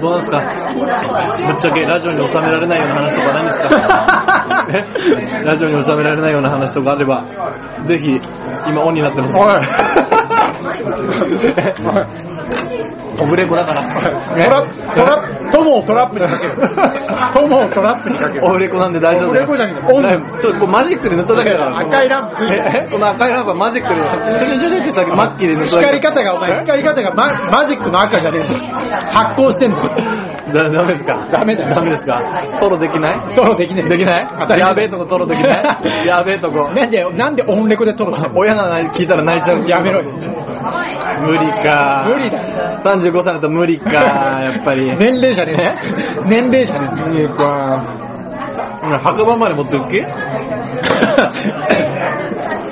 どうなんですか？ぶっちゃけラジオに収められないような話とかないんですか？え？ラジオに収められないような話とかあれば、ぜひ、今オンになってます。オブレコだから。トラップ、トラップ、友をトラップにかける。友をトラップにかける。オブレコなんで大丈夫オブレコじゃねえちょっとマジックで塗っただけだから。赤いランプえこの赤いランプはマジックで、ちょちょちょちょってさっきマッキーで塗っただけ。光り方が、お前、光り方がママジックの赤じゃねえの発光してんの。だダメですかダメだよダメですかトロできないトロできねえ。できない当たり前やべえとこトロできないやべえとこ。なんで、なんでオンレコでトロしてんの親が聞いたら泣いちゃう。やめろよ。無理か。無理だよ。35歳だと無理か、やっぱり。年齢じゃねえ？年齢じゃねえ。無理か。墓場まで持っていく気？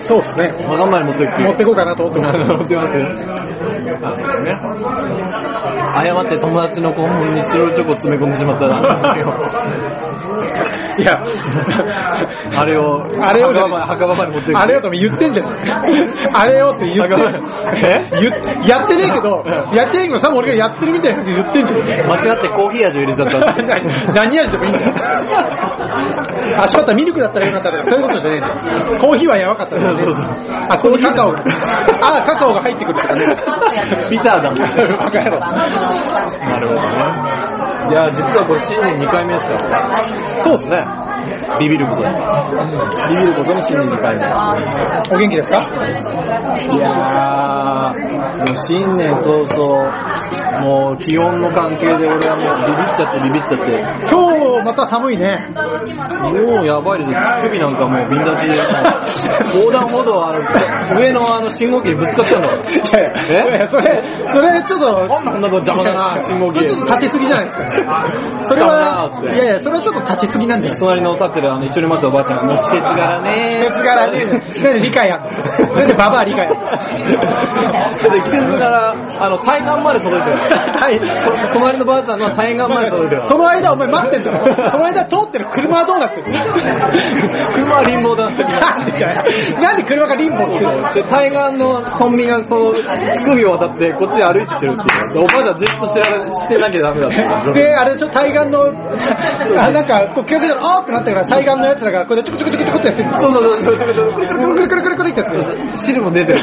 そうっすね。墓場まで持っていく気？持ってこうかなと思ってます。持ってますあね。誤って友達の肛門に白いチョコ詰め込んでしまったら、いや、あれを、あれを墓場まで持っていく。あれよとも言ってんじゃん。あれよって言ってえやってねえけど、やってねえけど、さも俺がやってるみたいなこと言ってんじゃん。間違ってコーヒー味を入れちゃった。何味でもいいんだよ。あ、しまった、ミルクだったらよかったとか、そういうことじゃねえんだよ。コーヒーはやばかったんだよねあ、ここにカカオが。あ、カカオが入ってくるとかね。ビターだもん。バカ野郎。なるほどね。いや、実はこれ新年2回目ですから。そうっすね。ビビることに。ビビることに新年2回目。お元気ですか？いやー、もう新年早々、もう気温の関係で俺はもうビビっちゃってビビっちゃって、今日また寒いね。もうやばいですよ。乳首なんかもう瓶立ちで、横断歩道あの、上のあの信号機にぶつかっちゃうんだから。いやいやそれ、それちょっと、こんなの邪魔だな、信号機。ちょっと立ちすぎじゃないですか。それダは、いやいや、それはちょっと立ちすぎなんじゃないですか。隣の立ってるあの一緒に待つおばあちゃんが、もう季節柄ね季節柄ね、なんで理解やんの？なんでババア理解やんの？で季節柄、あの、対岸まで届いてる。はいと隣のばあちゃんの対岸まで届いてる。その間お前待ってんだろ。その間通ってる車はどうなってんの？車はリンボーダンス的な。なんでだよなんで車がリンボしてるの？で、対岸の村民がその、乳首を渡って、こっちで歩いてきてるっていう。でおばあちゃんじっとしてしてなきゃダメだって。で、あれでしょ、対岸の、あ、なんか、こう気がついたら、あーってなってから、対岸の奴らが、これでちょこちょこちょこちょこってやってるの。そうそうそう、そうそうそう、くるくるくるくるくるくるくるってやってる。汁も出てる。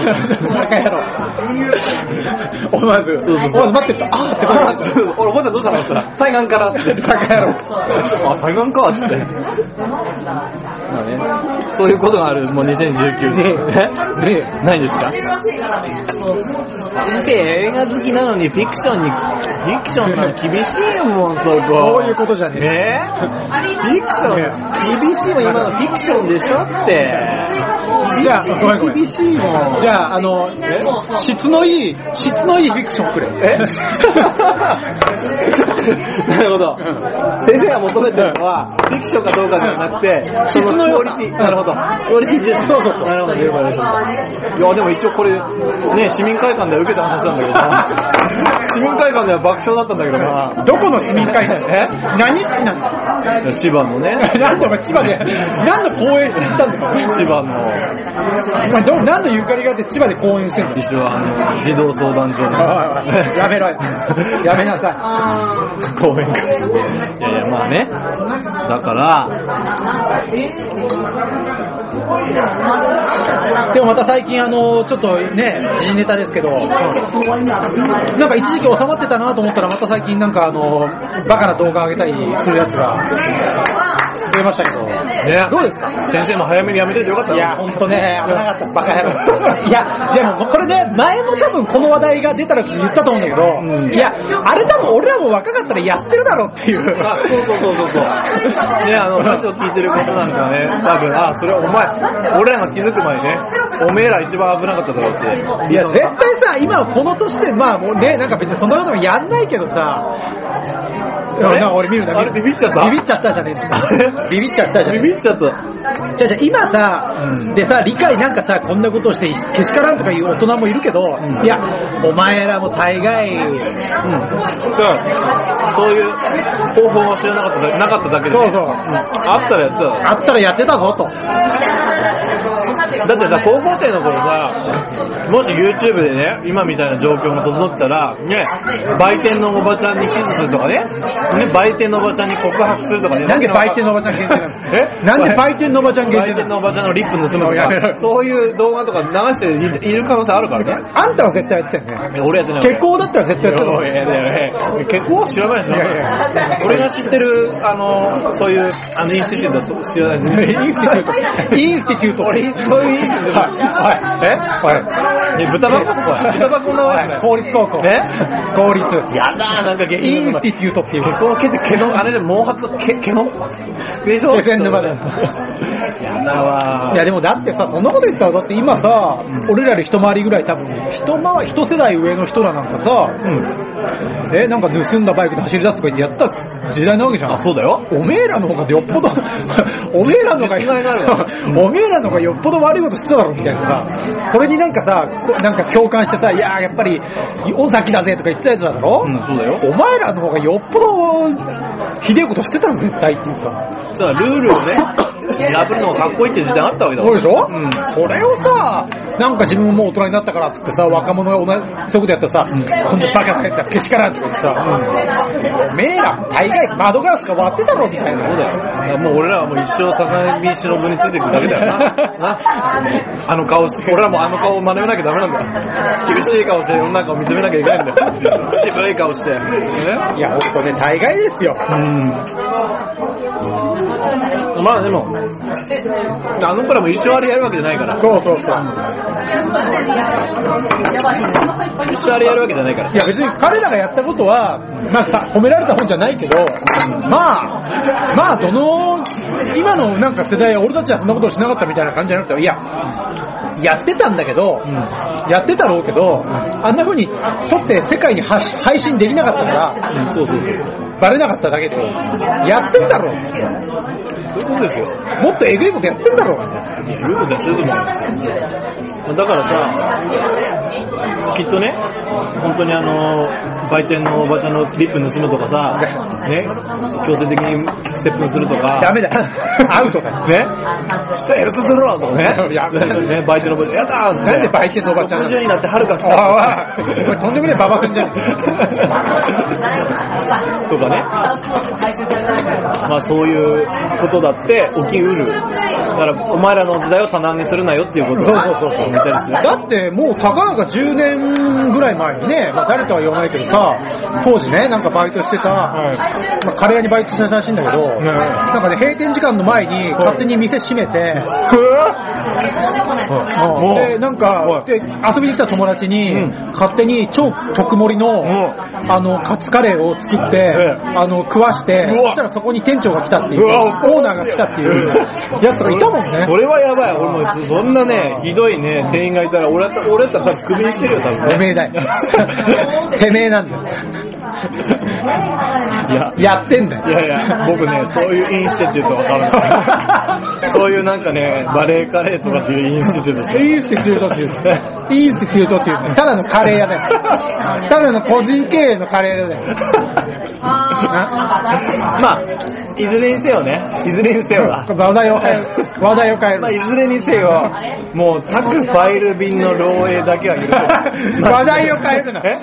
バカ野郎。思わず、そうそうそう思わず待ってた。あーってこうなってる。俺、おばあちゃんどうしたのって言ったら、対岸からって。バカ野郎。あ、対岸かって。まあね、そういうことがある、もう2019ねえねないですか？映画好きなのにフィクションに、フィクションなの厳しいもん、そこ。そういうことじゃねえフィクション、厳しいもん、今のフィクションでしょって。じゃあ。厳しいもん。じゃあ、あの、質のいい、質のいいフィクションくれ。え？なるほど。先生が求めてるのは、フィクションかどうかではなくて、そのクオリティ。なるほど。クオリティです。そうそうそう。なるほど、了解です。いや、でも一応これ、ね、市民会館では受けた話なんだけどな。市民会館では爆笑だったんだけどな。どこの市民会館？え？何市なの千葉のね、なんでお前千葉で、何の公園に行ったんだよ。千葉の、お前ど、何のゆかりがあって千葉で公演してんの？一応児童相談所の。やめろよ。やめなさ公園か。いやいや、まあね。だから、い。でもまた最近あの、ちょっとね、時事ネタですけど、なんか一時期収まってたなと思ったらまた最近なんかあの、バカな動画上げたりするやつが増えましたけど、ね、どうですか？先生も早めにやめといてよかったいや、ほんとね、危なかった、バカ野郎。いや、でもこれね、前も多分この話題が出たら言ったと思うんだけど、うんいや、あれ多分俺らも若かったらやってるだろうっていう。あ、そうそうそうそうそう。ね、あの、ラジオ聞いてることなんかね、多分、あ、それお前、俺らが気づく前にね、おめえら一番危なかっただろうって。いや、絶対さ、今この年で、まあもうね、なんか別にそんなこともやんないけどさ、いやな俺見るんだあれビビっちゃった？ビビっちゃったじゃねえんだビビっちゃったじゃねえビビっちゃった。じゃあじゃあ今さ、でさ、理解なんかさ、こんなことをして、けしからんとかいう大人もいるけど、いや、お前らも大概、うん。そういう方法を知らなかっただなかっただけで、そうそう。あったらやってた。あったらやってたぞと。だってさ、高校生の頃さ、もし YouTube でね、今みたいな状況が整ったら、ね、売店のおばちゃんにキスするとかね、ね、売店のおばちゃんに告白するとかね。なんで売店のおばちゃん限定なの？え？なんで売店のおばちゃん限定なの？売店のおばちゃんのリップ盗むとか、そういう動画とか流していいる可能性あるからね。あんたは絶対やってたよね。え俺やってない。結婚だったら絶対やってたよいやいやいや結婚は知らないでしょいやいや俺が知ってる、あの、そういう、あの、インスティテュートは知らないです。インスティテュート。インスティテュート。俺、そういうインスティテュート。はい。はい。え？はい。え、豚箱？そこは豚箱の公立高校。ね公立。やだー、なんか芸インスティィテュートっていう。結婚毛って毛の、あれで毛髪の毛、毛のでしょ？気仙沼だよやだわー。いやでもだってさ、そんなこと言ったらだって今さ、俺らより一回りぐらい多分、一回り、一世代上の人らなんかさ、え、なんか盗んだバイクで走り出すとか言ってやった時代なわけじゃん。あ、そうだよ。おめえらの方がよっぽど、おめえらの方が、おめえらの方がよっぽど悪いことしてただろみたいなさ、それになんかさ、こなんか共感してさ、いやーやっぱり、尾崎だぜとか言ってたやつらだろ、うん、そうだよ。お前らの方がよっぽど、ひでえことしてたろ絶対っていうさ。さあ、ルールをね、破るのがかっこいいっていう時代あったわけだそうでしょ、うん。それをさ、なんか自分ももう大人になったからってってさ、若者が同じ、そういうことやったらさ、こんなバカなやつだ、けしからんとか言ってさ、おめえら大概窓ガラスが割ってたろみたいな。そうだよ。だからもう俺らはもう一生坂見忍についていくだけだよな。なあの顔して、俺らもあの顔を真似なきゃダメなんだよ。厳しい顔して世の中を見つめなきゃいけないんだよ。渋い顔して。ねいや、ほんとね、大概ですよ。まあでも、あの子らも一生あれやるわけじゃないから。そうそうそう。一生あれやるわけじゃないからい。や別に彼らがやったことは、まあ褒められた本じゃないけど、まあ、まあどの、今のなんか世代は俺たちはそんなことをしなかったみたいな感じじゃなくて、いや、やってたんだけど、やってたろうけど、あんな風に撮って世界に発配信できなかったから、そうそうそう。バレなかっただけで、やってんだろそういうことですよ。もっとえぐいことやってんだろルールでやってると思うんですよ。だからさ、きっとね、本当にあの、売店のおばちゃんのリップ盗むとかさ、ね、強制的にステップするとか、ダメだ。アウトだ。ね、したらエルスするわとかね、やね、売店のおばちゃん、やだーなんで売店のおばちゃんなの？40になって春が来おいた。おい、お前とんでもねえババ戦じゃね とかね。まあそういうことだって起きうる。だからお前らの時代を多難にするなよっていうことをそうそうそうそう。たりする。だってもうたかが10年ぐらい前にね、まあ誰とは言わないけどさ、当時ね、なんかバイトしてた、はい。まあカレー屋にバイトしてたらしいんだけど、なんかね、閉店時間の前に勝手に店閉めて、もうで、なんはい、かで、遊びに来た友達にうん、勝手に超特盛りの、ん。あの、カツカレーを作ってえ、あの、食わして、そしたらそこに店長が来たっていう、うわ。オーナーが来たっていうやつがいたもんね。それはやばい。俺もそんなね、ひどいね、店員がいたら、俺だったら、俺だったら多分クビにしてるよ、多分ね。てめえだよ。てめえなんだよ。いや、やってんだよ。いやいや、僕ね、そういうインスティテュートわかる。そういうなんかね、バレーカレーとかっていうインスティテュートしてインスティテュートっていう、インスティテュートっていう、ただのカレー屋だよ。ただの個人経営のカレー屋だよ。なまあ、いずれにせよね、いずれにせよだ。話題を変える。話題を変えるまあ、。いずれにせよ、もう、各ファイル便の漏洩だけは許せない。話題を変えるな。え？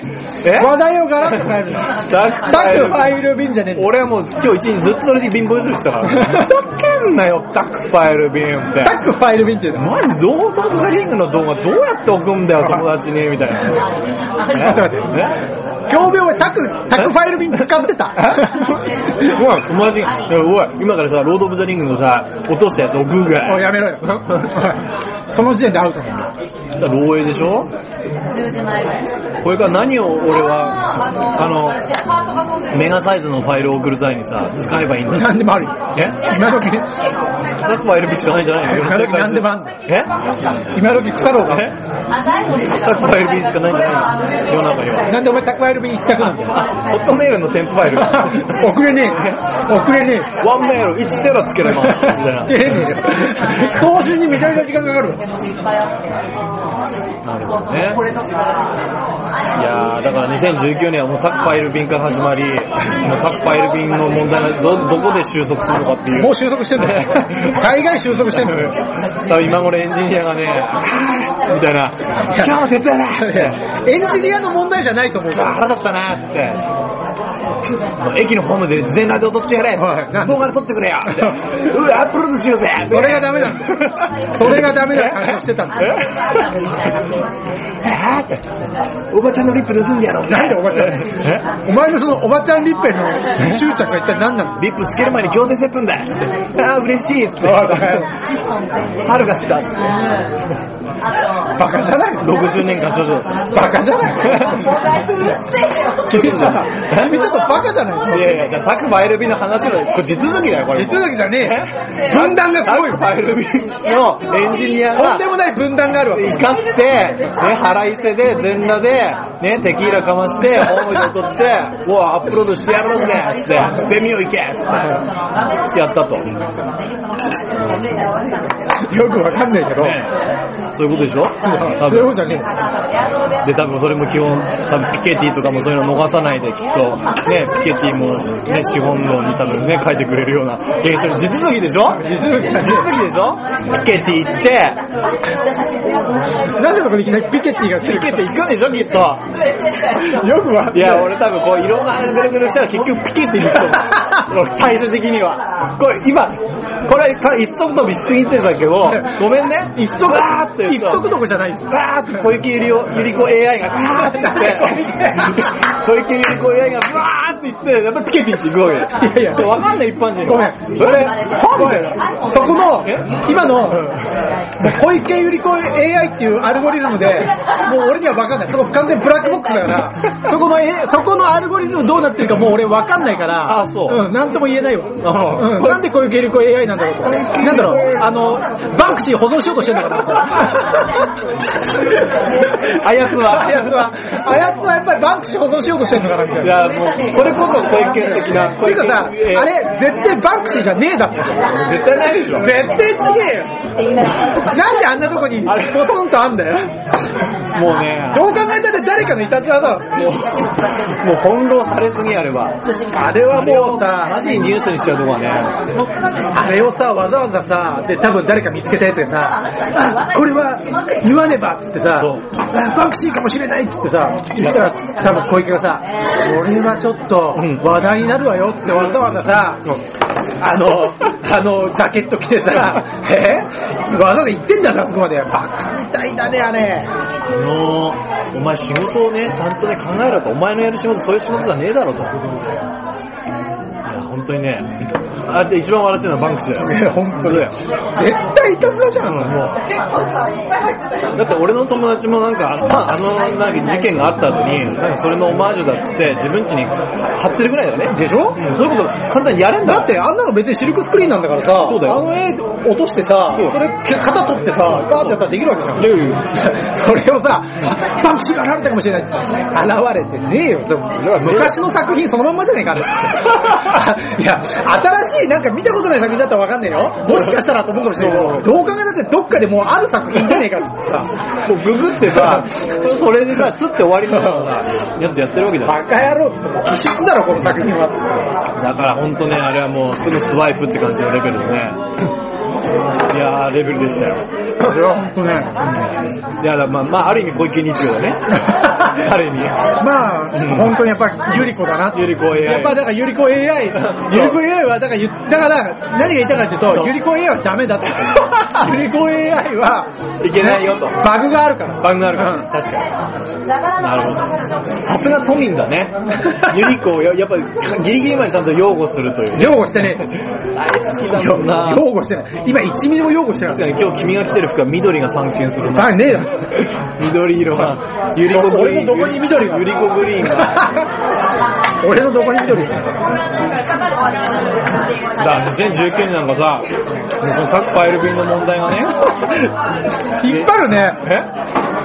え？話題をガラッと変えるな。タタクファイル便じゃねえ俺はもう今日一日ずっとそれで貧乏ゆすりしてたから。ふざけんなよ、タクファイル便って。タクファイル便っていうの？何どうトップザリングの動画どうやって送るんだよ、友達に、みたいな。待って待ってね共病はタク、タクファイル便使ってた。おい、友達が、おい、今からさ、ロード・オブ・ザ・リングのさ、落としたやつ送るぐらい。おいやめろよ。その時点でアウトだよ。漏洩でしょ？これから何を俺は、あの、メガサイズのファイルを送る際にさ、使えばいいんだ？なんでもあるよ。え？今時、宅ファイル便しかないんじゃないの？今時？なんでもあんだよ。え？今時腐ろうが。え 宅ファイル便しかないんじゃないの世の中には。なんでお前宅配便一択なんだよ。ホットメールの添付ファイル。送れねえ。送れねえ。ワンメール1テラつけれます。みたいな。つけれねえよ。送信にめちゃめちゃ時間かかるわ。なるほどね。いやー、だから2019年はもうタクファイル便から始まり、もうタクファイル便の問題がど、どこで収束するのかっていう。もう収束してんだよ。大概収束してんだよ。多分今頃エンジニアがね、みたいな、今日も徹夜だって、エンジニアの問題じゃないと思うから。腹立ったなつって、駅のホームで全裸で踊ってやれ動画で撮ってくれよってうわ、アップロードしようぜそれがダメだよ。それがダメな感じをしてたんだよ。えーって、おばちゃんのリップ盗んでやろう。なんでおばちゃんえお前のそのおばちゃんリッペの執着が一体何なのリップつける前に強制接吻だっつって、ああ、嬉しいっつって、春が来たっつって、バカじゃない？の60年間少女。バカじゃない？君さ、君ちょっとバカじゃない？いやいや、じゃあタクファイル便の話の、これ地続きだよ、これ。手続きじゃねえ。分断がすごいタクファイル便のエンジニアがとんで、もない分断があるわ。怒って、ね、腹いせで、全裸で、ね、テキーラかまして、ホームで踊って、うわ、アップロードしてやるぜつって、捨てみよ行けつって、やったと。ね、よくわかんないけど。そういうことでしょ？多分。そういうことじゃねで、多分それも基本、多分ピケティとかもそういうの逃さないで、きっと、ね、ピケティも、ね、資本論に多分ね、書いてくれるような現象、地続きでしょ？地続きだね地続きでしょ？ピケティ行って、え。なんでそこでいきなりピケティがピケティ行くんでしょ、きっと。よくわい。や、俺多分こういろんな話ぐるぐるしたら結局ピケティに行くと思う俺最終的には。これ今、これか一足飛びしすぎてたけど、ごめんね。一足、わーって一足どこじゃないです。わーって小池百合ゆり子 AI がわーって言って、小池百合子 AI がわーって言って、やっぱピケティって行くわけ。いやいやわかんない一般人が。ごめん。俺、ごめん。そこのえ、今の、小池百合子 AI っていうアルゴリズムで、もう俺には分かんない。そこ完全にブラックボックスだから、そこの、え、そこのアルゴリズムどうなってるかもう俺分かんないから、あそううん、なんとも言えないわ。あうん、なんで小池百合子 AI なんだろうと。なんだろう、あの、バンクシー保存しようとしてんのかな。あやつはあやつは、あやつはやっぱりバンクシー保存しようとしてんのかなみたいな。いや、もう、それこそ小池的な。ていうかさ、あえれ、絶対バンクシーじゃねえだろ。絶対ないでしょ。絶対ちげえよ。なんであんなとこにポツンとあんだよ。もうね、どう考えたって誰かのいたずらだろ。もう、もう翻弄されすぎあれば。あれはもうさマ、ジにニュースにしちゃうとこはね。あれをさ、わざわざさ、で、多分誰か見つけたやつでさ、あ、これは言わねばっつってさバンクシーかもしれないっつってさ、言ったら多分小池がさ、これはちょっとうん話題になるわよってわざわざさ、あの、あの、ジャケット着てさ、え？わざわざ言ってんだよ、あそこまで。バカみたいだね、あれ。あのー、お前仕事をね、ちゃんとね、考えろと。お前のやる仕事、そういう仕事じゃねえだろと。いや、本当にね、あれ一番笑ってるのはバンクシーだよ。本当だよ。絶対いたずらじゃん。もう。だって俺の友達もなんか、ああの、なんか事件があった後に、なんかそれのオマージュだっつって、自分家に貼ってるぐらいだよね。でしょ？うんそういうこと簡単にやれんだだってあんなの別にシルクスクリーンなんだからさ、そうだよあの絵落としてさ、それ型取ってさ、ガーってやったらできるわけじゃん。でそれをさ、あバンクシーが現れたかもしれないって現れてねえよ。昔の作品そのまんまじゃねえかあれ いや、新しいなんか見たことない作品だったらわかんねえよ。もしかしたらと思うかもしれないけど、どう考えたってどっかでもうある作品じゃねえかってさ、もうググってさ、それでさ、スッて終わりのようなやつやってるわけじゃん。バカ野郎ってもう気質だろ、この作品は。だから本当ね、あれはもうすぐスワイプって感じのレベルでね。いやー、レベルでしたよ。あれは本当ね。いや、だまあ、まあ、ある意味小池日曜だね。ある意味。まあ、うん本当にやっぱりゆり子だなってゆり子 AI やっぱだからゆり子 AI、ゆり子 AI はだから言だから何が言いたいかっていうと、ゆり子 AI はダメだって。ゆり子 AI はいけないよと。バグがあるから。バグがあるから、うん確かに。なるほど。さすが都民だね。ゆり子をややっぱりギリギリまでちゃんと擁護するというね。擁護してね大好きだもんな。擁護してない。今今1ミリも擁護してない確かに今日君が着てる服は緑が散見するな。あ、ねえだろ。緑色は、ゆりこグリーン。俺のどこに緑が？ゆりこグリーンが。俺のどこに緑だ、2019年なんかさ、もうその各ファイル便の問題がね、引っ張るね。え？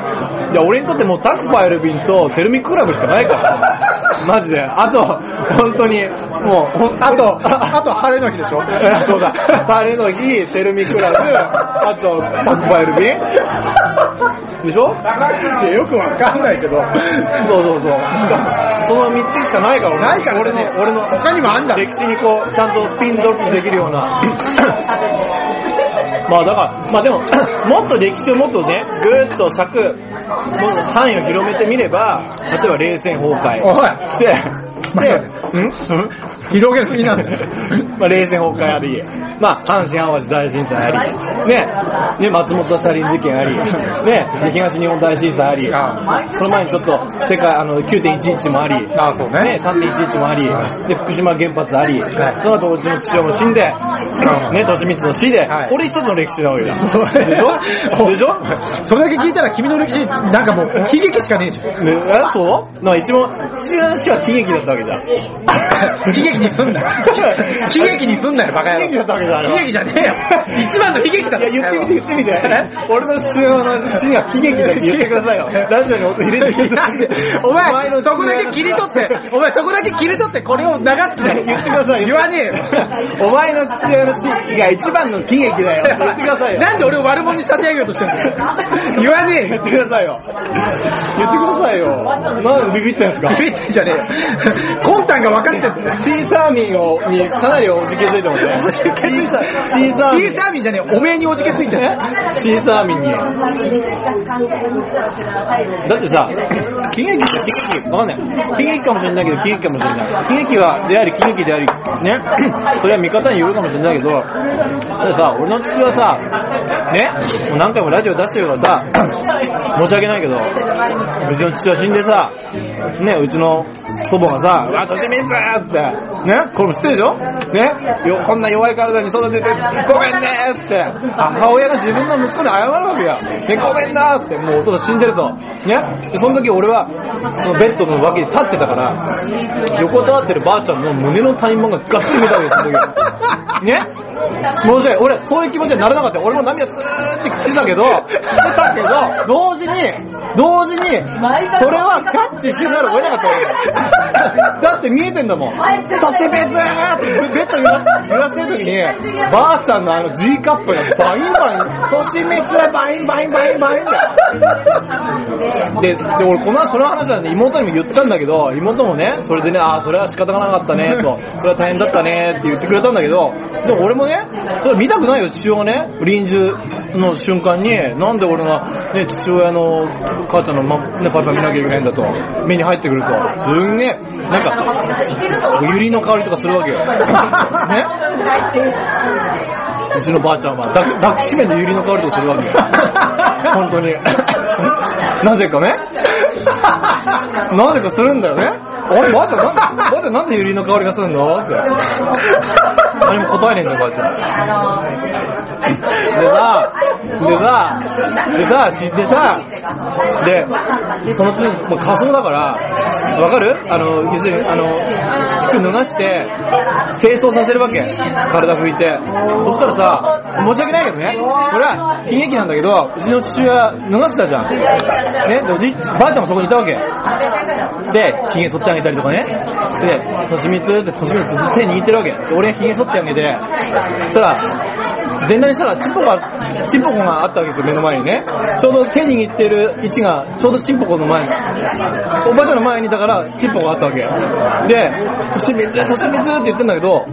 いや、俺にとってもうタクファイル便とテルミッククラブしかないから。マジで。あと、本当に、もう、ほんあと、あと晴れの日でしょ？え そうだ。晴れの日、テルミクラブ、あと、タクファイル便でしょ？いやよくわかんないけど。そうそうそう。その3つしかないから、俺ないから俺の、俺の、他にもあんだろ歴史にこう、ちゃんとピンドロップできるような。まあだから、まあでも、もっと歴史をもっとね、ぐーっと尺、もっと範囲を広めてみれば、例えば冷戦崩壊。して、して、ん？広げすぎなんだよ。まあ冷戦崩壊あり、まあ阪神淡路大震災あり、ね、ね、松本サリン事件あり、ね、で東日本大震災あり、あその前にちょっと世界、あの、9.11もあり、あそうねね、3.11もあり、で、福島原発あり、はいその後うちの父親も死んで、ね、利光の死で、はいこれ一つの歴史なわけだ。でしょでしょ？それだけ聞いたら君の歴史、なんかもう、悲劇しかねえじゃん。ね、えそう？なんか一番、父親の死は喜劇だったわけじゃん。悲劇にすんなよ。悲劇にすんなよ、バカ野郎。悲劇だったわけじゃんあれは悲劇じゃねえよ。一番の悲劇だいや、言ってみて、言ってみて。俺の父親の死が悲劇だって言ってくださいよ。ラジオに音入れてください。お前、そこだけ切り取って、お前そこだけ切り取ってこれを流す気だよ。言ってくださいよ。言わねえよ。お前の父親の死が一番の喜劇だよ。言ってくださいよ。なんで俺を悪者に仕立て上げようとしてるんだよ。言わねえよ言っ。てくださいよ。言ってくださいよ。なんでビビってんすかビビってんじゃねえよ。魂胆が分かってんだよ。シーサーミンをにかなりおじけづいてますね。ーサー、シーサーミン。シーサーミンじゃねえ。おめえにおじけついてる。シーサーミンに。だってさ、喜劇って喜劇、わかんない。喜劇かもしれないけど、喜劇かもしれない。喜劇は、であり、喜劇であり、ね。それは見方によるかもしれないけど、だってさ、俺の父はさ、ね、もう何回もラジオ出してるからさ、申し訳ないけど、うちの父は死んでさ、ね、うちの祖母がさ、うわ、年見つって、ね、これも知ってるでしょ？ね、よ、こんな弱い体に育てて、ごめんねーって、母親が自分の息子に謝るわけよ。ね、ごめんなーって、もうお父さん死んでると。ね、で、その時俺は、そのベッドの脇に立ってたから、横たわってるばあちゃんの胸の谷間ががっつり見たわけです、その時。ね？申し訳ない。俺、そういう気持ちにならなかった。俺も涙ずーって来てたけど、来てたけど、同時に、同時に、それはキャッチせざるを得なかったわけだって見えてんだもん。そしてベツーってベッド揺らしてる時に、ばあさんのあの G カップがバインバイン、年滅バインバインバインバインだよ。で、で、俺このその話はね、妹にも言ったんだけど、妹もね、それでね、ああ、それは仕方がなかったね、と、それは大変だったね、って言ってくれたんだけど、でも俺もね、それ見たくないよ、父親がね、臨終の瞬間に、なんで俺が、ね、父親の母ちゃんの、ま、ね、パパ見なきゃいけないんだと、目に入ってくると、すんげえ、なんか、ユリの香りとかするわけよ。ねうちのばあちゃんは抱き抱きしめてユリの香りとかするわけよ。本当に。なぜかね。なぜかするんだよね。あれ、ばあちゃんなんで、ばあちゃんなんでユリの香りがするのって。何も答えねえんだよ、ばあちゃん。でさ、でさ、でさ、でさ、で、その次、もう仮装だから、わかる？あの、要するに、あの、服脱がして、清掃させるわけ。体拭いて。そしたらさ、申し訳ないけどね、これは悲劇なんだけど、うちの父親脱がしたじゃん。ね、でおじいばあちゃんもそこにいたわけ。で、髭剃ってあげたりとかね。で、としみつって、としみつっと手握ってるわけ。で俺髭剃ってあげて、そしたら、全裸にしたらチンポが、チンポコがあったわけですよ、目の前にね。ちょうど手握ってる位置が、ちょうどチンポコの前に、おばあちゃんの前にいたから、チンポコがあったわけ。で、としみつ、としみずって言ってんだけど、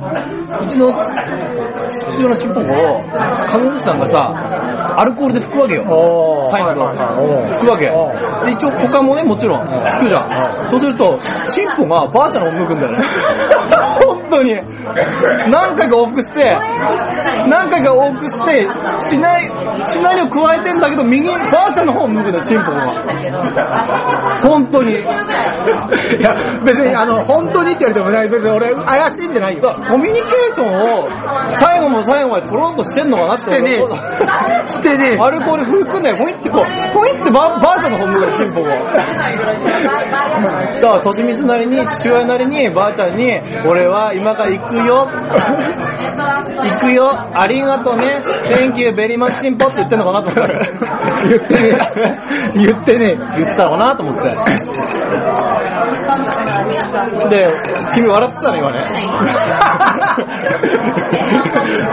うちの父親のチンポコを、看護師さんがさ、アルコールで拭くわけよ。最後拭くわけお。で、一応股間もね、もちろん拭くじゃん。そうすると、チンポがばあちゃんの方向くんだよね。本当に。何回か往復して、何回か往復して、しない、しないを加えてんだけど、右、ばあちゃんの方向くんだよ、チンポが。本当に。いや、別に、あの、本当にって言われてもね、別に俺、怪しいんじゃないよ。コミュニケーションを最後も最後まで取ろうとしてんのかなってしてねえ。してねえ。アルコール拭くんだよ、ポイってこう、ポイってばばあちゃんの方向くよ、チンポが。だから、としみつなりに、父親なりに、ばあちゃんに、俺は今から行くよ。行くよ。ありがとうね。Thank you very much チンポって言ってんのかなと思って。言ってねえ。言ってね言ってたのかなと思って。で、君笑ってたの今ね。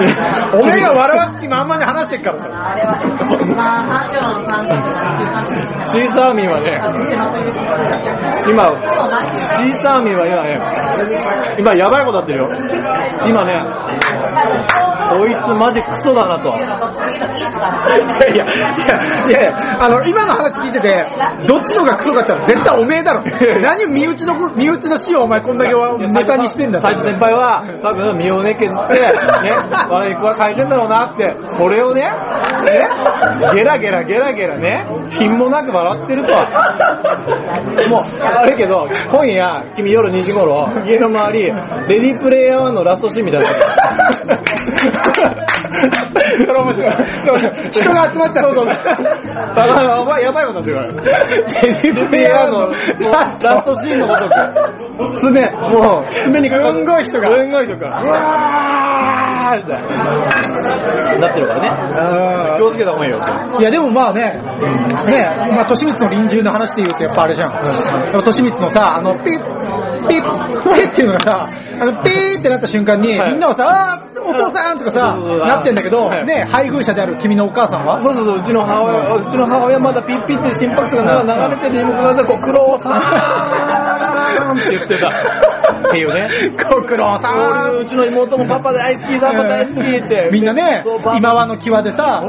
え。おめえが笑わす気満々に話してっからだシーサーミンはね、今、シーサーミンは今ね、今やばいことやってるよ。今ね、こいつマジクソだなと。いやいや、いやいやあの、今の話聞いてて、どっちのがクソかって言ったら絶対おめえだろ。何身内の、身内の死をお前こんだけネタにしてんだ斉藤先輩は、多分身をね削って、ね、悪い子は書いてんだろうなって、それをね、ね、ゲラゲラゲラゲラね、品もなく笑ってると。もう、悪いけど、今夜、君夜2時頃、家の周り、レディープレイヤー1のラストシーンみたいな。それ面白い。人が集まっちゃう。そうそうあのやばい、ことになってるから。レディープレイヤーのラストシーンのことく、爪、もう、爪にかかすんごい人がすんごい人が。うわーみたいな。なってるからね。気をつけた方がいいよ。いやでもまあね、ね、まあ、年光の臨終の話で言うとやっぱあれじゃん。でも年光のさ、あの、ピッ、ピッ、ピッっていうのがさ、あの、ピーってなった瞬間に、はいみんなはさ、あーお父さんとかさなってんだけど、はいね、配偶者である君のお母さんは？そうそうそう、うちの母親、うちの母親まだピッピって心拍数が流れてるにもかかわらず、ご苦労さん。って言ってた。っていうね。ご苦労さ俺うちの妹もパパ大好き、パパ大好きって。みんなね今和の際でさ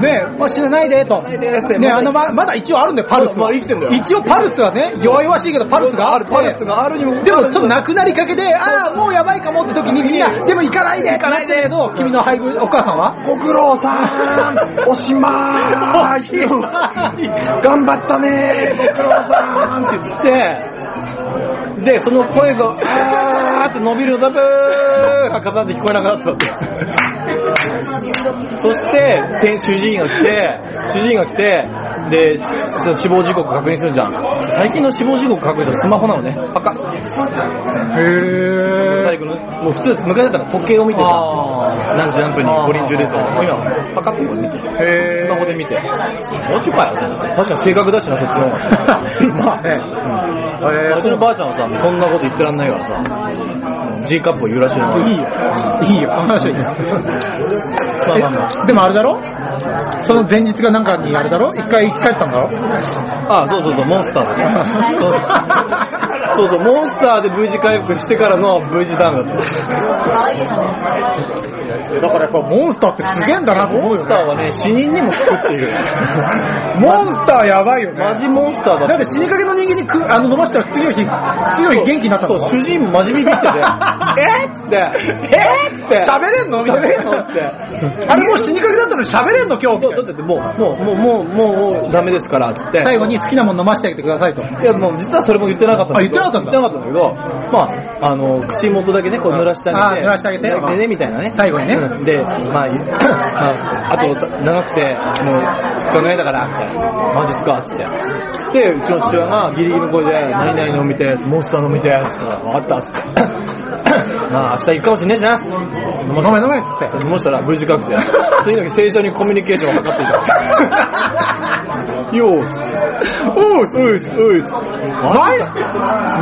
ね、まあ、死なないでと。ね、あの、ままだ一応あるんだよ、パルスは。まあ生きてんだよ。一応パルスはね、弱々しいけどパルスがある。パルスがあるにも。でもちょっとなくなりかけで、ああ、もうやばいかもって時にみんな、でも行かないでないでけど、君の配偶、お母さんは？ご苦労さん。おしまーい。頑張ったね。ご苦労さんって言って、で、その声が、あーって伸びるザブー。が重なって聞こえなくなってたって。そして、せ主治医が来て、主治医が来て、で、その死亡時刻確認するじゃん。最近の死亡時刻確認するスマホなのね。パカッ。へ最後の、もう普通昔だったら時計を見てさ、あ何時何分に五輪中ですよ。もう今、パカッとこれ見て。ー。へスマホで見て。マジかよ。確かに正確だしな、そっちの方が。まあね。へうちのばあちゃんはさ、そんなこと言ってらんないからさ、G カップを揺らしてるの。いいよ。いいよ、その話はいいよ。まあまあまあ。えでもあれだろ？その前日がなんかにあれだろ？一回生き返ったんだろ？あ、そうそうそう、モンスターだね。そ うそうそう、モンスターで V 字回復してからの V 字ダウンだった。だからやっぱモンスターってすげえんだなと思モンうよね。スターはね、死人にも効くっていう。モンスターやばいよね。マジモンスターだっ。だってて死にかけの人間にくあの飲ましたら次の日、次の日元気になったそう、の主人もマジビビってて、え？っつって、えっつって、喋れんの？みたいな喋れんのっつって。あれもう死にかけだったのに喋れんの？今日だってもう、もう、もう、もう、もう、ダメですから、つって。最後に好きなもの飲ませてあげてくださいと。いや、もう実はそれも言ってなかった。あ言ってなかったんだ言ってなかったんだけど、まあ、あの、口元だけね、こう濡らしてあげて。あー濡らしてあげてでね、みたいなね。最後にねうんで、まあ、まあ、あと、長くて、もう、2日ぐらいだから、みたいな。マジっすかつって。で、うちの父親がギリギリの声で、何々飲みて、モンスター飲みて、つって、分かった、つって。まあ、明日行くかもしんねえしな、つって。飲め飲めっつって。飲ましたら V 字覚醒。次の日正常にコミュニケーションを図っていた。よーっつって。おうっす、おうっす、おうっす。毎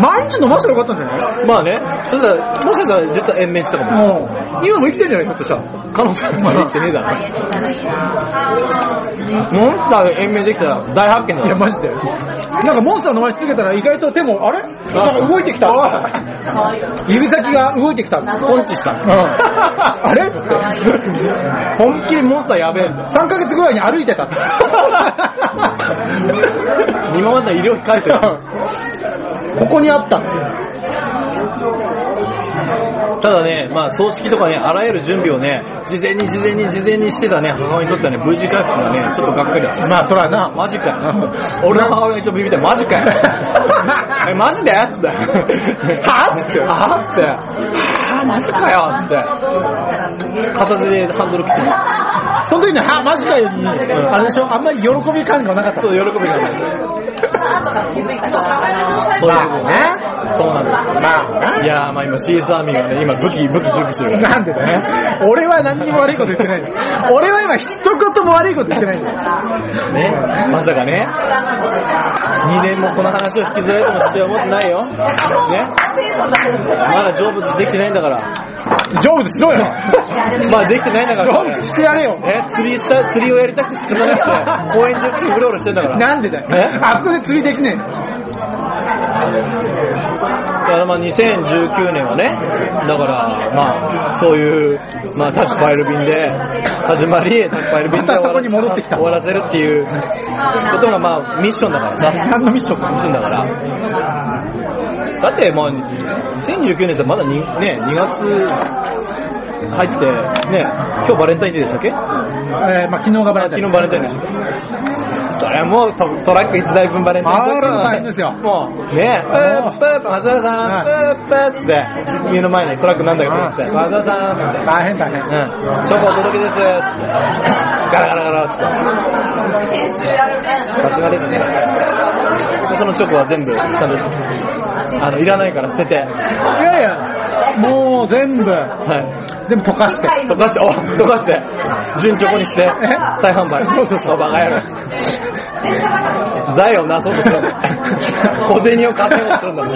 毎日飲ませたらよかったんじゃない？まあね、それだもしかしたら絶対延命してたかもしれない。も今も生きてんじゃない？ひょっとしたら。可能性まで生きてねえだろ。モンスターで延命できたら大発見だいや、よ。マジで。なんかモンスター伸ばし続けたら意外と手も、あれ？なんか動いてきた。指先が動いてきた。うん。ポンチした。あれ？つって。本気でモンスターやべえんだよ。3ヶ月ぐらいに歩いてた。今までの医療費返せよ。ここにあったって。ただね、まあ葬式とかね、あらゆる準備をね、事前に事前に事前にしてたね、母親にとってはね、無事回復がね、ちょっとがっかりだった。まあ、そらな。マジかよ。俺の母親が一応ビビって、マジかよ。え、マジで？つって。はつってはつって。はぁ、マジかよつって。片手でハンドル切ってる。その時に、は、マジかよに、あれでしょ、あんまり喜び感がなかった。そう、喜びがない。そういうことね。そうなんです。まあいやー、まあ今 CS アーミーがね、今武器、武器準備してるから。なんでだよ。俺は何にも悪いこと言ってない。俺は今一言も悪いこと言ってないんだよ。ね、まさかね、2年もこの話を引きずられても父は思ってないよ。ね。まだ成仏できてないんだから。成仏しろよ。まあできてないんだから。成仏してやれよ。ね、釣りした、釣りをやりたくて仕方なくて、公園中にうろうろしてんだから。なんでだよえ？あそこで釣りできねえのだまあ2019年はね、だからまあそういう、まあタックファイル便で始まり、タックファイル便でまたそこに戻ってきた終わらせるっていうことがまあミッションだからさ。何のミッション？ミッションだから。だってまあ2019年ってまだにね、2月入って、ね、今日バレンタインデーでしたっけ？えー、まあ昨日がバレた昨日バレンタインでしょ。それはもうトトラック1台分バレンタインあら大変ですよもう、ね、プープー松田さん、プープーって、家の前にトラックなんだけどって、松田さんって。大変大変。うん、チョコお届けですって。ガラガラガラって。さすがですね。でそのチョコは全部、ちゃんと、あの、いらないから捨てて。いやいや、もう全部、はい。全部溶かして。溶かして、お溶かして、純チョコにして、再販売。そうそうそうバカ野郎。財をなそうとするんだ。小銭を稼ごうとするんだもん。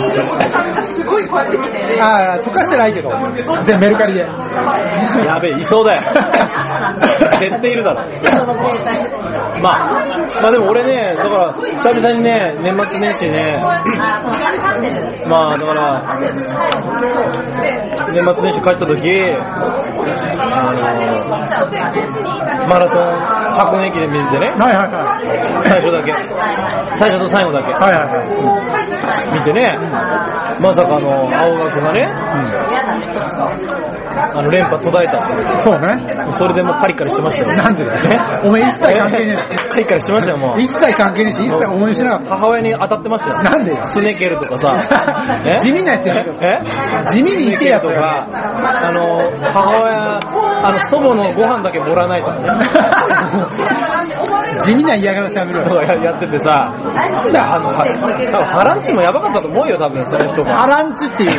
ああ、溶かしてないけど、全部メルカリで。やべえ、いそうだよ。絶対いるだろ。まあ、まあでも俺ね、だから、久々にね、年末年始ね、まあだから、年末年始帰った時、あの、マラソン、箱根駅伝見ててね、はいはいはい。最初だけ。最初と最後だけ。はいはいはい。見てね、まさかの青学がね、あの連覇途絶えたっていう。そうね。それでもうカリカリしてましたよ。なんでだよ。お前一切関係ねカリカリしてましたよ、もうえ。。一切関係ねえし、一切思いしなかっ母親に当たってましたよ。た。なんでよ。スネケルとかさ、え？地味なやつやえ？地味に痛えやつとか、あの、母親、あの、祖母のご飯だけもらわないとかね。地味な嫌がらせやめろよ。とかややっててさ、なんだあの、ハランチもやばかったと思うよ、多分その人が。ハランチっていう。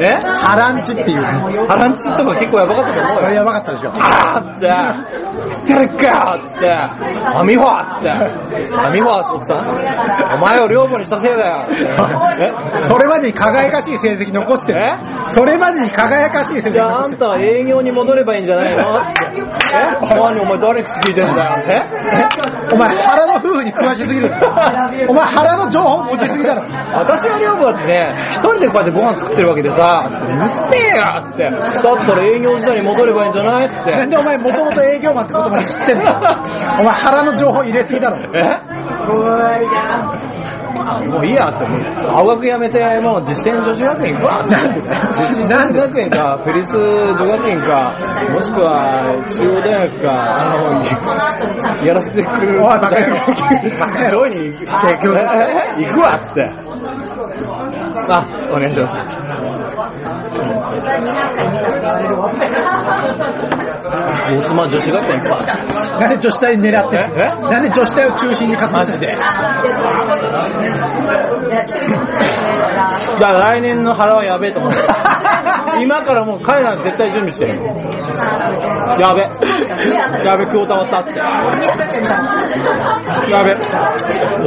え？ハランチっていう。ハランチとか結構やばかったと思うよ。それやばかったでしょ。あーって、食ってるかーっつって、アミファーっつって、アミファー奥さん、お前を寮母にしたせいだよ え？それまでに輝かしい成績残してるえ？それまでに輝かしい成績じゃああ残してる。んたは営業に戻ればいいんじゃないの？って。え何お前誰口聞いてんだよ。え？お前腹の夫婦に詳しすぎる。お前腹の情報持ちすぎだろ。私が寮母だってね、一人でこうやってご飯作ってるわけでさ、つってうっせえよっつって、だったら営業時代に戻ればいいんじゃないっつって。なんでお前もともと営業マンってことまで知ってんの お前腹の情報入れすぎだろ。え？もういいやっつって、青学やめて、もう実践女子学院か。なんでだよ実践女子学院か、フェリス女学院か、もしくは中央大学か、あの、やらせてくれる。おいバカ野郎バカ野郎どうに行くえ行くわっつって。あ、お願いします。大妻女子学院か。なんで女子大狙ってんのえなんで女子大を中心に活動してんのじゃあ来年の腹はやべえと思う。今からもう彼ら絶対準備してる。やべ。やべ、今日たまったって。やべ。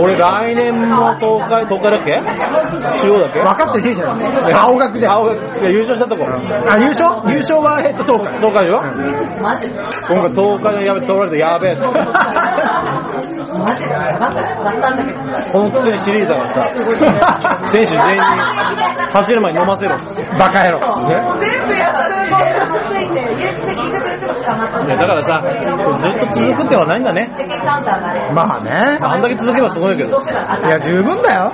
俺来年も東海、東海だっけ？中央だっけ？分かってねえじゃん。青学で。青学優勝したとこ。あ、優勝？優勝は、えっと、東海。東海でしょ？今回東海でやべ、取られてやべえって。この薬知り入れたからさ、選手全員に走る前に飲ませろ。バカ野郎。いやだからさ、ずっと続くってのはないんだね。まあね。あんだけ続けばすごいけど。いや、十分だよ。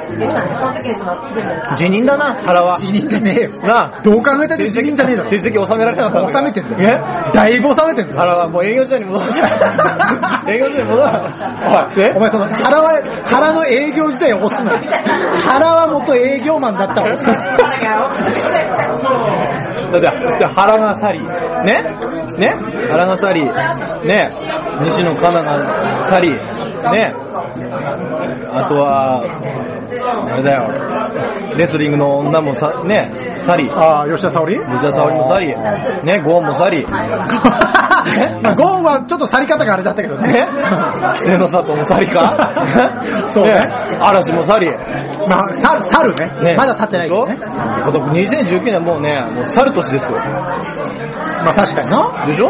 辞任だな、原は。辞任じゃねえよ。なあ。どう考えたって辞任じゃねえだろ。成績収められなかった収めてんだよ。だいぶ収めてんだよ。原はもう営業時代に戻る。営業時代に戻る。おい、お前その、原は、原の営業時代を押すなよ。原は元営業マンだったら押すな。だって、で原が去り、ね？ね？腹が去り、ね？西野カナが去り、ね？あとは、あれだよ、レスリングの女もさ、ね、去り、ああ、吉田沙保里？吉田沙保里も去り、ね、ゴーンも去り、まあ、ゴーンはちょっと去り方があれだったけどね。ね。稀勢の里も去りか？そうね。嵐も去り、まあ、去る、去るね。ね。まだ去ってないけどね。でしょ？あと2019年はもうね、もう去る年ですよ。まあ確かにな。でしょ？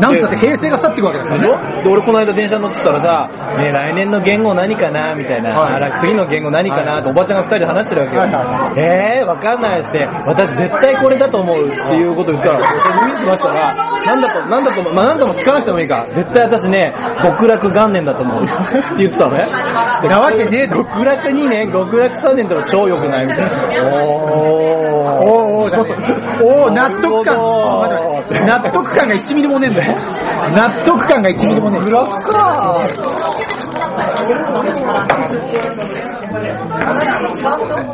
なんつって平成が去っていくわけだからね。ょ？で、俺この間電車乗ってたらさ、ねえ来年の言語何かなみたいな、はいあら次の言語何かなっておばちゃんが二人で話してるわけよ。はいはえー、わかんないですね。私絶対これだと思うっていうこと言ったら、それ耳しましたら、なんだと、なんだとまあなんとも聞かなくてもいいか。絶対私ね、極楽元年だと思う。って言ってたのね。なわけねえ極楽2年、極楽3年とか超良くないみたいな。おー。おーおーじゃねえおー納得感。納得感が1ミリもねえんだよ。納得感が1ミリもねえんだよ。極楽か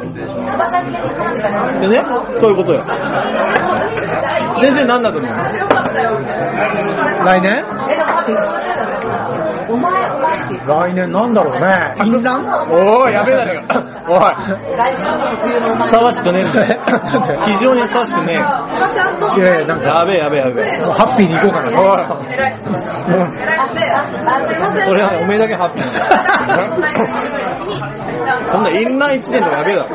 でね、そういうことよ。全然なんだと思う。来年？来年なんだろうね。淫乱おー、やべえだね。か。おい。ふさわしくねえんだ。よ。非常にふさわしくねえ。よ。いやいや、なんか、やべえやべえやべえ。もうハッピーに行こうかな。俺はおめえだけハッピーなんだよ。そんな淫乱1年とかやべえだろ。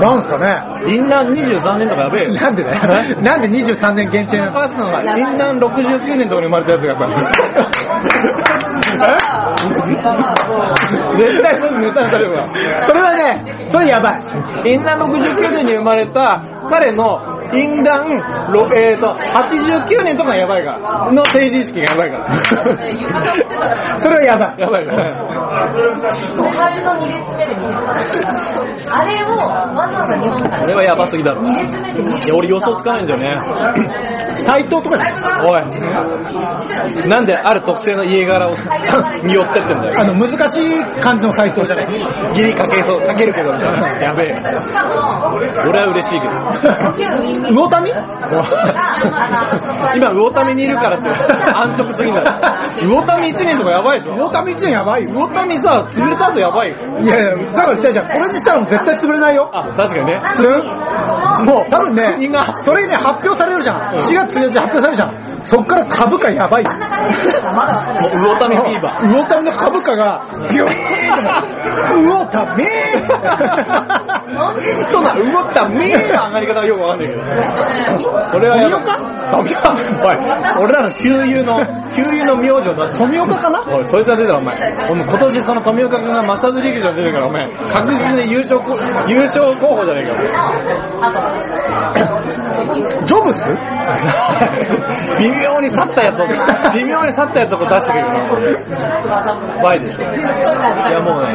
なんすかね淫乱23年とかやべえよ。なんでだよ。なんで23年限定なの高橋さんが淫乱69年とかに生まれたやつがやっぱり。絶対そういうネタにされるわ。それはね、それやばい。インナー69年に生まれた彼の淫乱、ろえーと、89年とかやばいから。の成人式がやばいから。それはやばい。やばいの2列目で見。あれをわざわざ日本からこれはやばすぎだろ。2列目で見ていや、俺予想つかないんだよね。斎藤とかじゃない？おい。なんである特定の家柄を に寄ってってんだよ。あの、難しい感じの斎藤じゃない？ギリかけそう、かけるけどみたいな。やべえ。しかも、俺は嬉しいけど。魚民？今、魚民にいるからって安直すぎんだろ。魚民1年とかやばいでしょ？魚民一年やばいよ。魚民さ、潰れた後やばいよ。いやいや、だから、じゃあじゃあこれにしたら絶対潰れないよ。あ、確かにね。それもう多分ねそれね、発表されるじゃん。4月1日発表されるじゃん。そっから株価やばいう魚民フィーバー。魚民の株価が、ビョーン魚民そんな、魚ったみーの上がり方はよくわかんないけど。それはやばい。富岡？おい、俺らの旧友の、旧友の名字を出す。富岡かなおい、そいつが出たらお前。お前今年その富岡君がマスターズ陸上に出てるからお前、確実に優勝こ、優勝候補じゃないか。ジョブス？微妙に去ったやつを、微妙に去ったやつを出してくるから。バイでしょ。いやもうね、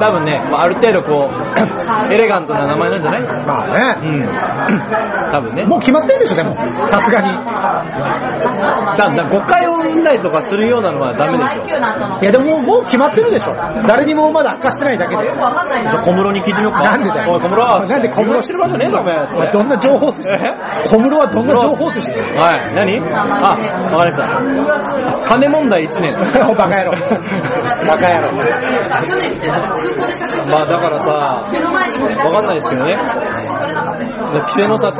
多分ね、まあある程度こう、エレガントな名前なんじゃない？まあね。うん。多分ね。もう決まってんでしょ、でも。さすがに。だだ誤解を生んだりとかするようなのはダメでしょ。いやでももう決まってるでしょ。誰にもまだ明かしてないだけで。じゃあ小室に聞いてみようか。なんでだよおい小室。なんで小室してる場所ねえぞ。お前どんな情報小室はどんな情報筋？はい。何？あ、わかりました。金問題1年。バカ野郎。バカ野郎。去年って空港で写真まあだからさ、目の前にもいたわかんないですけどね。撮れなかったよ稀勢の里、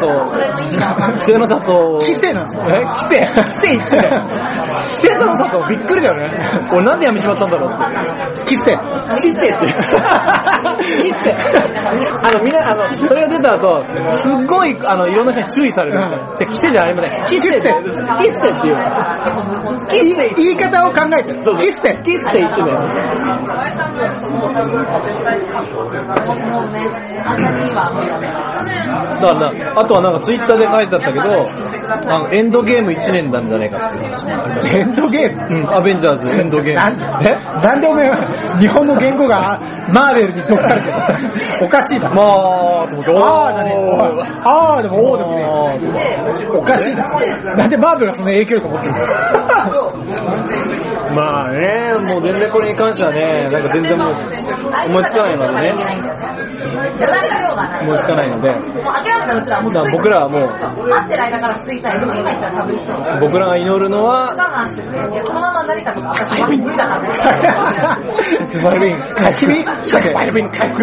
それの里、規制なんですよ。え？規制？規制1年。規制の里、びっくりだよね。俺なんで辞めちまったんだろうって。規制。切ってって。切って。あの、みんな、あの、それが出た後、すっごい、あの、いろんな人に注意されるんですよ。規制じゃありません。切ってって。切ってっていう。切って言い方を考えて。そうそう規制。切って言ってね。河合さんももう絶対もうねあんなには無理だからな、あとはなんかツイッターで書いてあったけど、あの、エンドゲーム1年なんじゃないかっていう話もありました。エンドゲーム？うん、アベンジャーズエンドゲーム。なんえ？なんでおめえ、日本の言語がマーベルに毒されてるおかしいだろ。まあ、と思って、あーじゃねえよ。あーでもおーでもねえよ。おかしいだろ。なんでマーベルがその影響力を持ってるの？まあね、もう全然これに関してはね、なんか全然もう思いつかないのでね、思いつかないので、もう諦めたうちらはもうだから僕らはもう、待ってる間から吸いたいでも今言ったら多分そう僕らが祈るのは、我慢してていやこのまま成田とか私は無理だからねバイルビン、君、ちょっとバイン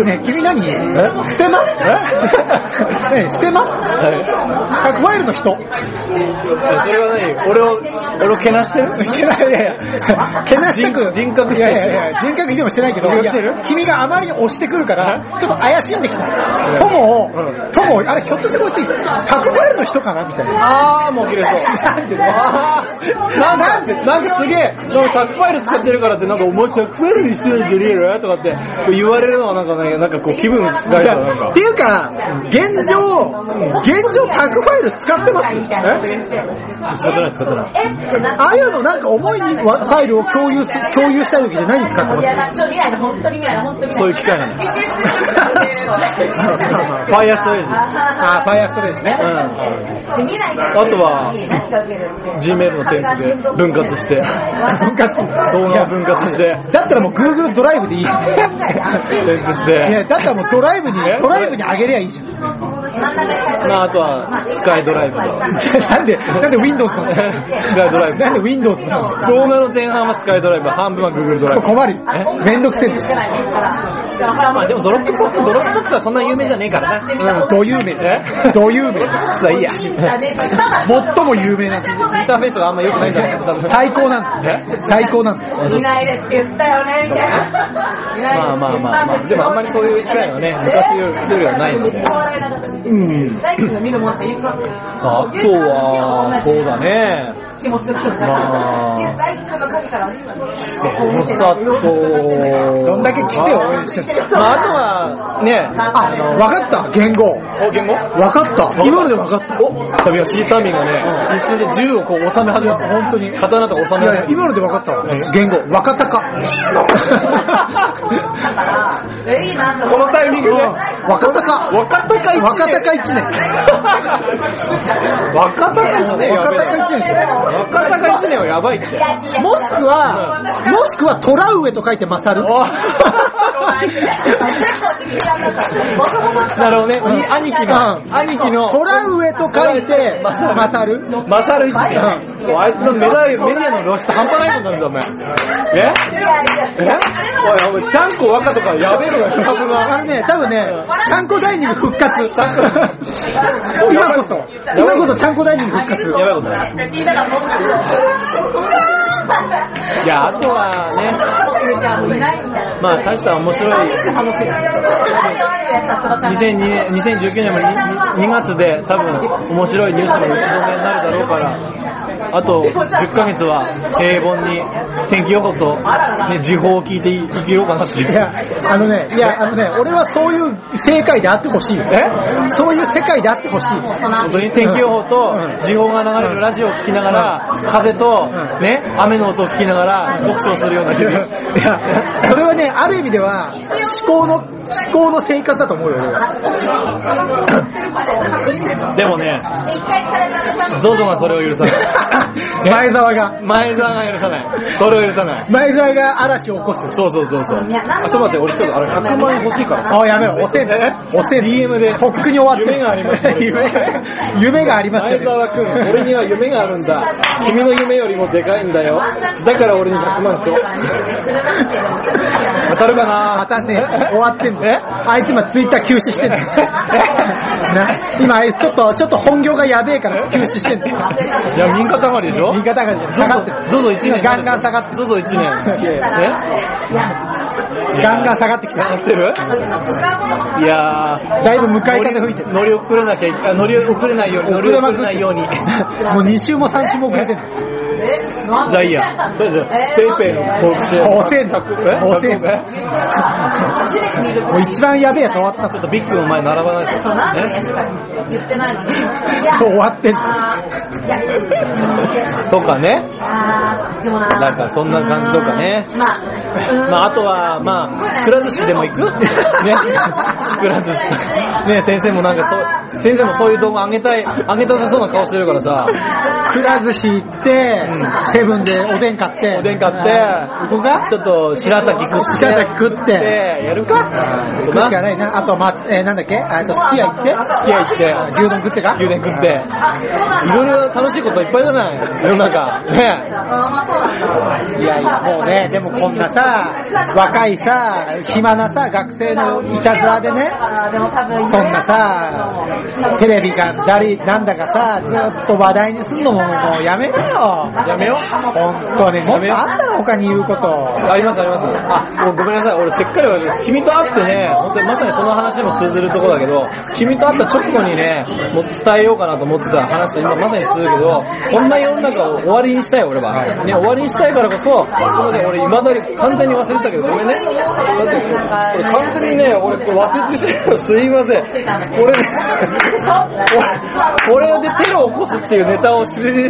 ね、君何？ステマえ？ステマはい。100マイルの人。それは何？俺を、俺をけなしてる？いやいやいや、けなしたく。人人格してる。いやいやいや、人格でもしてないけど、君があまりに押してくるから、ちょっと怪しんできた。友をうん、友を、あれひょっとしてこいつ、100マイルの人かな？みたいな。あー、もう切れそう。なんで？なんで、なんかすげえ、なんか100ファイル使ってるからって、なんかお前100ファイルにしてるんじゃねえよとかって言われるのはなんかね、なんかこう気分が害さ、なんかって。いうか、現状、現状タグファイル使ってます？みたいなこと言って使ってない使ってない。ああいうのなんか重いにファイルを共有す、共有したい時で何使ってます？そういう機会なの救急室でファイアストレージ。あー、ファイアストレージね。あとは Gmail の添付で分割して、分割。動画を分割して、だったらもう Google ドライブでいいじゃん。添付しいや、て、だったらもうドライブにえ、ドライブにあげりゃいいじゃん。まああとはスカイドライブと。なんで、なんで Windows なんですかスカイドライブ。なんで Windows なんですか動画の前半はスカイドライブ、半分は Google ドライブ。困るよ。めんどくせえんだよ。まあでもドロップボックス、ドロップボックスはそんな有名じゃねえからな。うん、ど有名え？ど有名さあいいや。も最も有名な。インターフェースがあんま良くないんじゃな最高なんだよ。最高なんだよ。いないでって言ったよね、みたいな。まあまあまあまあ、でもあんまりそういう機会がね、昔よりはないので。うん。大輝が見るものって言うかあとは、そうだね。気持ちがあるかまら。あいや大輝くんの影からコンサート。どんだけ規制を応援してんのまああとは、ね、あ、わかった言語。お、言語わかった今のでわかった。お、旅はシーサーミンがね、一瞬で銃をこう収め始めた。本当に。刀とか収いやいや、め。今のでわかったわ。言語。若鷹。だから、えいいなとこ。のタイミングで。若鷹。若鷹一年。若鷹一年。若鷹一年やべえ若鷹一年ですよ若鷹一年はやばいって。もしくは、もしくはトラウエと書いて勝る。お なるほどね。に兄貴の、うん兄貴の、トラウエと書いて勝る。マサル一年。おあいつのメダル、メディアの露出半端ないことなんだ、お前。え？え？おい、お前、ちゃんこ若とかやべえのよ、比較が。あのね、多分ね、ちゃんこダイニング復活。今こそ、今こそちゃんこダイニング復活。やばいことない。いや、あとはね、まあ、大した面白い、2002年、2019年も 2, 月で多分面白いニュースの打ち止めになるだろうから、あと10ヶ月は平凡に天気予報と、ね、時報を聞いていけようかなっていう。いや、あのね、いや、あのね、俺はそういう正解であってほしいよ。え？そういう世界であってほしい。本当に天気予報とうん時報が流れるラジオを聞きながら、風とうんね、雨の音を聞きながら読書をするような日々。いや、それはね、ある意味では、思考の、思考の生活だと思うよ、俺は。でもね、ゾゾがそれを許さない。前澤が、前澤が許さない。それを許さない。前澤が嵐を起こす。そうそうそうそう。あ、ちょっと待って、俺ちょっとあれ100万円欲しいからさ。あ、やめろ、押せん。え？押せん。DM でとっくに終わってる。夢があります 夢が、夢があります前澤君、俺には夢があるんだ。君の夢よりもでかいんだよ。だから俺に100万ちょ。当たるかな？またね、終わってんの？あいつ今ツイッター休止してんの？な今あいつちょっと、ちょっと本業がやべえから休止してんの？いや、右肩上がりでしょ？右肩上がりじゃん下がってるゾゾ1年。ガンガン下がってるゾゾ1年。いやいやえ？ガンガン下がってきてなってる？いやー。だいぶ向かい風吹いてる。乗り遅れなきゃ乗り遅れないように、乗り遅れないように。もう2週も3週も遅れてんの。じゃあいいや。とりあえず、ペイペイの登録して。押せんのえ？押せんのえ もう一番やべえやつ終わったちょっとビッグの前並ばないと。なんでね言ってないのに。いや、終わってんの。とかね。あーでもな、なんかそんな感じとかね。まあ、まああとは、まあ、くら寿司でも行く？ね。くら寿司。ね先生もなんかそう、先生もそういう動画上げたい、上げたさそうな顔してるからさ、くら寿司行って、セブンでおでん買って、おでん買って、ここがちょっと白滝食って、白滝食って。でやるか？行くしかないな。あと、ま、えーなんだっけ？あと、すき家行って、すき家行って。あ牛丼食ってか？牛丼食って。いろいろ楽しいこといっぱいじゃない世の中。ね。いやいや、もうね、でもこんなさ、若いさ、暇なさ、学生のいたずらでね、あーでも多分、そんなさ、テレビが誰、なんだかさ、ずっと話題にすんのももうやめろよ。やめよ本当に、もっとあったら他に言うこと。ありますあります。あ、ごめんなさい。俺せっかりは君と会ってね、本当にまさにその話にも通ずるところだけど、君と会った直後にね、もう伝えようかなと思ってた話、今まさに通るけど、こんな世の中を終わりにしたい俺は。ね、終わりにしたいからこそ、すいません、俺未だに完全に忘れてたけど、ごめんね。だって、俺完全にね、俺これ忘れてたよ。すいません。これ、これでテロを起こすっていうネタを知り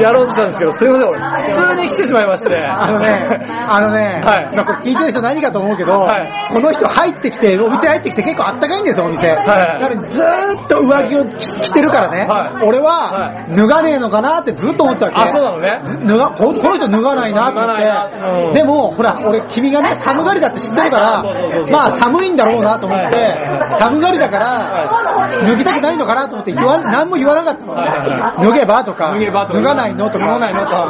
やろうとしたんですけど、すいません、俺、普通に来てしまいまして。あのね、あのね、はいまあこれ聞いてる人何かと思うけど、はいこの人入ってきて、お店入ってきて結構あったかいんですよ、お店。いだからずーっと上着を着着てるからね、はい俺はは脱がねえのかなってずっと思ってたわけ。あ、そうなのね。脱がここの人脱がないなと思っ脱がないなうんて、でも、ほら、俺、君がね、寒がりだって知ってるから、まあ、寒いんだろうなと思っては、寒がりだから、脱ぎたくないのかなと思って、言わ、何も言わなかったの。脱げばとか、脱げば脱がないのとか。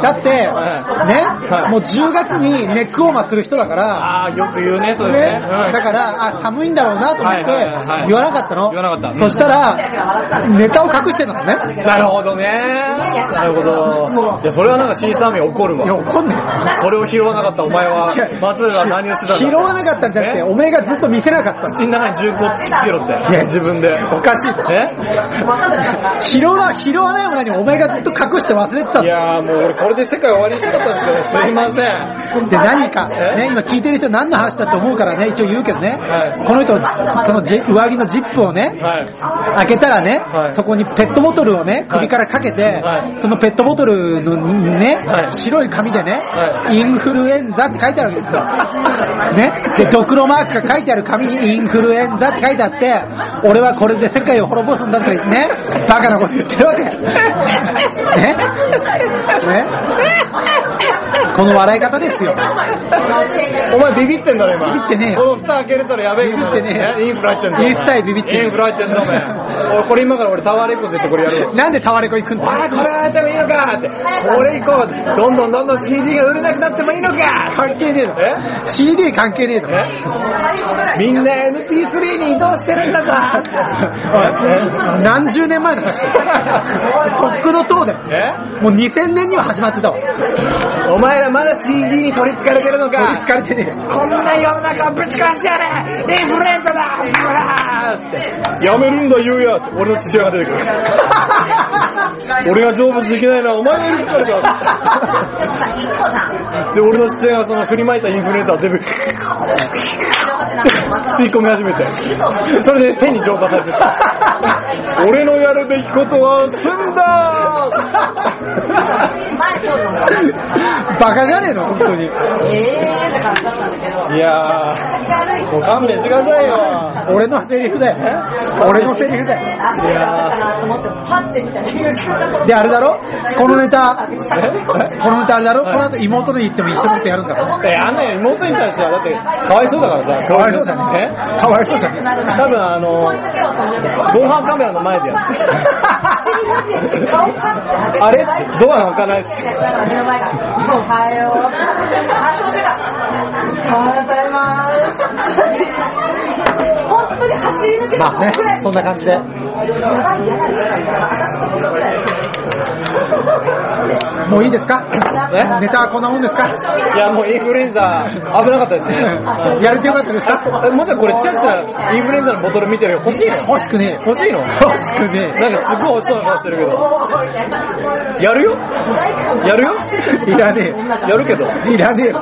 だって、ねはい、もう10月にネックウォーマーする人だから、ああ、よく言うね、それねだから、あ、寒いんだろうなと思って言わなかったの。言わなかったそしたら、ネタを隠してたのね。なるほどね。なるほど。いや、それはなんか C サー怒るいや、わ。怒んねえよ。それを拾わなかったお前は、松浦は何をしてた拾わなかったんじゃなくて、え？おめえがずっと見せなかったの。口の中に銃口突きつけろって。いや自分で。おかしい。え拾わ、拾わないものにお前がずっと隠して忘れてたの？いやーもう俺これで世界終わりにしたかったんですけど、すいません。で、何か、え？ね、今聞いてる人何の話だと思うからね、一応言うけどね、はいこの人、そのジ上着のジップをね、はい。開けたらね、はいそこにペットボトルをね、首からかけて、はいそのペットボトルのね、はい白い紙でね、はインフルエンザって書いてあるわけですよ。ね？で、ドクロマークが書いてある紙にインフルエンザって書いてあって、俺はこれで世界を滅ぼすんだとか言ってね、バカなこと言ってるわけ。ね？ね？この笑い方ですよ。お前ビビってんだろ今。ビビってねえよこの蓋開けれたらやべえビビってねえよインフル入ってんだインフライビビってるインフル入ってんだお前。俺これ今から俺タワーレコードでってこれやるよ。なんでタワレコ行くんだあーこれやってもいいのかって。これ以降、どんどんどんどん CD が売れなくなってもいいのか関係ねえの。え？CD 関係ねえの。え？みんな MP3 に移動してるんだぞ何十年前の話だよ。とっくの塔だよ。え？もう2000年には始まってたわ。お前らまだ CD に取り憑かれてるのか？取り憑かれてね。こんな世の中をぶち壊してやれ！インフルエンザだ！ブワーってやめるんだ言うやって俺の父親が出てくる。俺が成仏できないのはお前のいるからだ。で俺の父親がその振りまいたインフルエンザを全部吸い込み始めて。それで手に浄化されてた。俺のやるべきことは済んだ。バカじゃねえの、本当に。いやーもう勘弁してくださいよ。俺のセリフだよ。俺のセリフだよ。で、あれだろ？このネタ、このネタあれだろ？この後妹に言っても一緒になってやるんだろ？え、あんなよ妹に対しては、だって、かわいそうだからさ。かわいそうだね。かわいそうだね。多分あの、防犯カメラの前でやってる。あれ？ドアが開かないおはよう。あ、そうした。おはようございます。本当に走り抜けまあね、そんな感じで。もういいですか？え？ネタはこんなもんですか？いや、もうインフルエンザ、危なかったですね。やれてよかったですか？えもしかこれ、チラチラインフルエンザのボトル見てる？よ。欲しいの？欲しくね欲しいの？え。欲しくねなんかすごい美味しそうな顔してるけど。やるよ？やるよ？え。いらねやるけど。え。いらねえよ。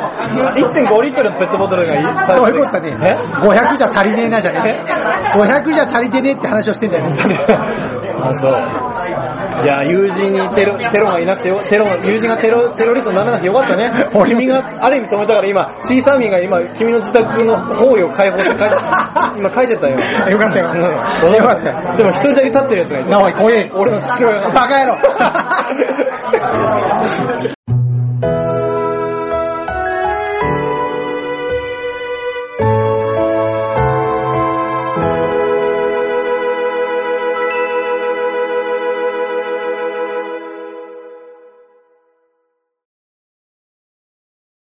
1.5リットルのペットボトルがいい？そういうことじゃねえ。500じゃ足りねえなじゃねえ。500じゃ足りてねえって話をしてんじゃねあ、そう。いや、友人にテロ、テロがいなくてよ、テロ、友人がテロ、テロリストにならなくてよかったね。君が、ある意味止めたから今、シーサーミンが今、君の自宅の方位を解放して書いて、今書いてたよ。え。よかったよ。うんよかったよ。でも一人だけ立ってるやつがいた。なおい、怖え。俺の父親が。バカ野郎。